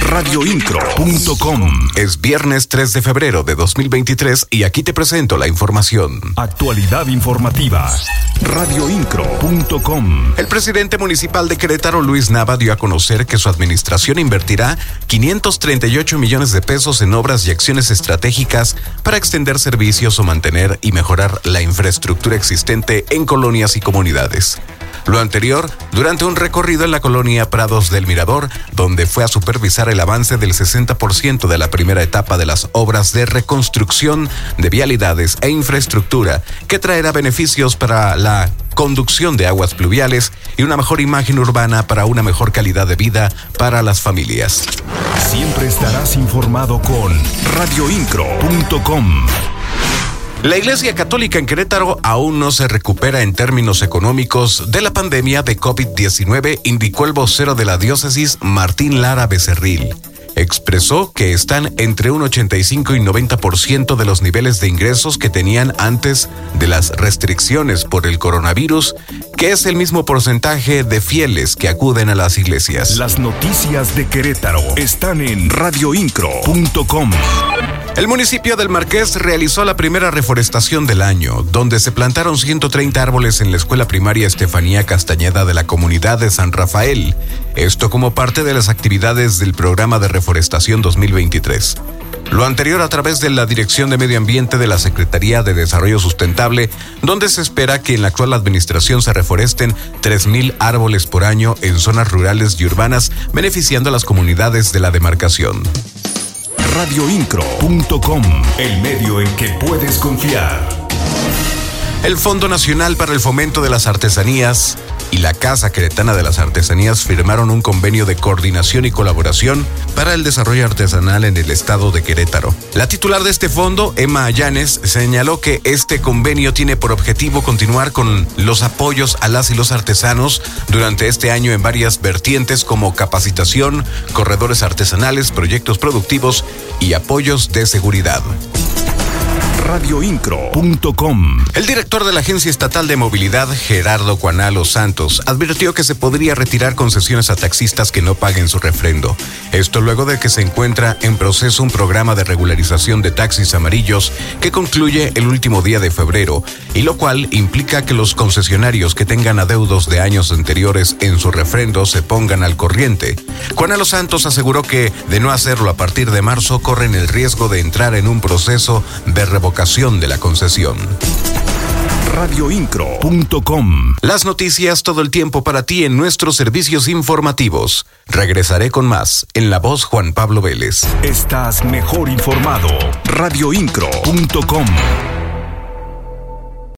Radioincro.com Es viernes 3 de febrero de 2023 y aquí te presento la información. Actualidad informativa. Radioincro.com El presidente municipal de Querétaro, Luis Nava, dio a conocer que su administración invertirá 538 millones de pesos en obras y acciones estratégicas para extender servicios o mantener y mejorar la infraestructura existente en colonias y comunidades. Lo anterior durante un recorrido en la colonia Prados del Mirador, donde fue a supervisar el avance del 60% de la primera etapa de las obras de reconstrucción de vialidades e infraestructura, que traerá beneficios para la conducción de aguas pluviales y una mejor imagen urbana para una mejor calidad de vida para las familias. Siempre estarás informado con radioincro.com. La Iglesia Católica en Querétaro aún no se recupera en términos económicos de la pandemia de COVID-19, indicó el vocero de la diócesis Martín Lara Becerril. Expresó que están entre un 85 y 90% de los niveles de ingresos que tenían antes de las restricciones por el coronavirus, que es el mismo porcentaje de fieles que acuden a las iglesias. Las noticias de Querétaro están en radioincro.com. El municipio del Marqués realizó la primera reforestación del año, donde se plantaron 130 árboles en la escuela primaria Estefanía Castañeda de la comunidad de San Rafael. Esto como parte de las actividades del programa de reforestación 2023. Lo anterior a través de la Dirección de Medio Ambiente de la Secretaría de Desarrollo Sustentable, donde se espera que en la actual administración se reforesten 3.000 árboles por año en zonas rurales y urbanas, beneficiando a las comunidades de la demarcación radioincro.com, el medio en que puedes confiar. El Fondo Nacional para el Fomento de las Artesanías y la Casa Queretana de las Artesanías firmaron un convenio de coordinación y colaboración para el desarrollo artesanal en el estado de Querétaro. La titular de este fondo, Emma Allanes, señaló que este convenio tiene por objetivo continuar con los apoyos a las y los artesanos durante este año en varias vertientes como capacitación, corredores artesanales, proyectos productivos y apoyos de seguridad radioincro.com. El director de la Agencia Estatal de Movilidad, Gerardo Cuanalo Santos, advirtió que se podría retirar concesiones a taxistas que no paguen su refrendo. Esto luego de que se encuentra en proceso un programa de regularización de taxis amarillos que concluye el último día de febrero, y lo cual implica que los concesionarios que tengan adeudos de años anteriores en su refrendo se pongan al corriente. Cuanalo Santos aseguró que, de no hacerlo a partir de marzo, corren el riesgo de entrar en un proceso de revocación de la concesión. Radioincro.com Las noticias todo el tiempo para ti en nuestros servicios informativos. Regresaré con más en la voz Juan Pablo Vélez. Estás mejor informado. Radioincro.com